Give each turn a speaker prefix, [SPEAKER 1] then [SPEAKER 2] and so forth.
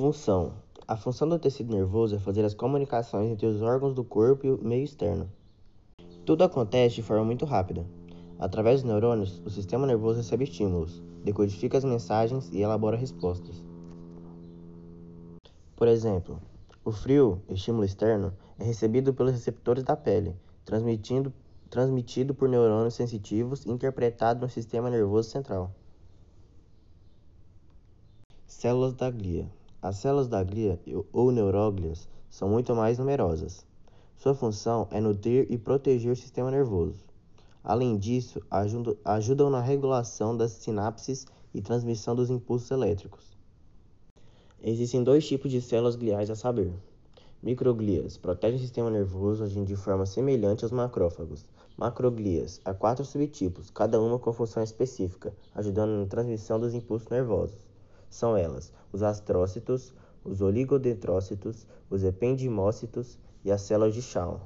[SPEAKER 1] Função: A função do tecido nervoso é fazer as comunicações entre os órgãos do corpo e o meio externo. Tudo acontece de forma muito rápida. Através dos neurônios, o sistema nervoso recebe estímulos, decodifica as mensagens e elabora respostas. Por exemplo, o frio, estímulo externo, é recebido pelos receptores da pele, transmitindo, transmitido por neurônios sensitivos e interpretado no sistema nervoso central. Células da glia. As células da glia, ou neuróglias, são muito mais numerosas. Sua função é nutrir e proteger o sistema nervoso. Além disso, ajudam na regulação das sinapses e transmissão dos impulsos elétricos. Existem dois tipos de células gliais a saber. Microglias protegem o sistema nervoso agindo de forma semelhante aos macrófagos. Macroglias há quatro subtipos, cada uma com função específica, ajudando na transmissão dos impulsos nervosos. São elas os astrócitos, os oligodendrócitos, os ependimócitos e as células de Schwann.